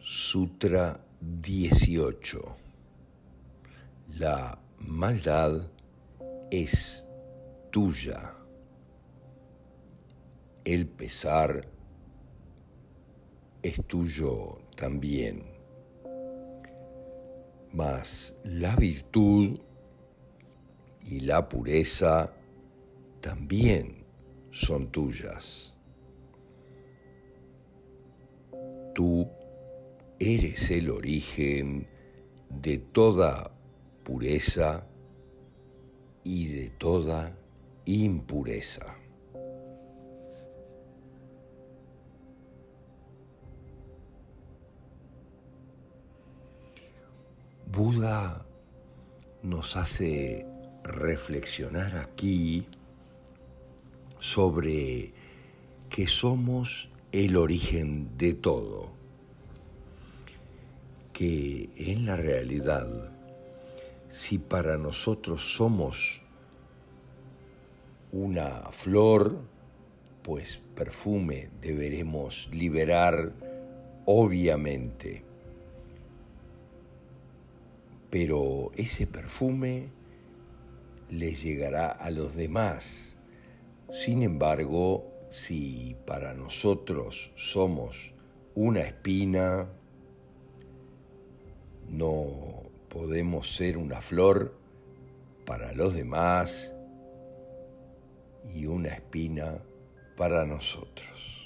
Sutra 18. La maldad es tuya. El pesar es tuyo también. Mas la virtud y la pureza también son tuyas. Tú eres el origen de toda pureza y de toda impureza. Buda nos hace reflexionar aquí sobre que somos el origen de todo, que en la realidad, si para nosotros somos una flor, pues perfume deberemos liberar obviamente. Pero ese perfume le llegará a los demás. Sin embargo, si para nosotros somos una espina, no podemos ser una flor para los demás y una espina para nosotros.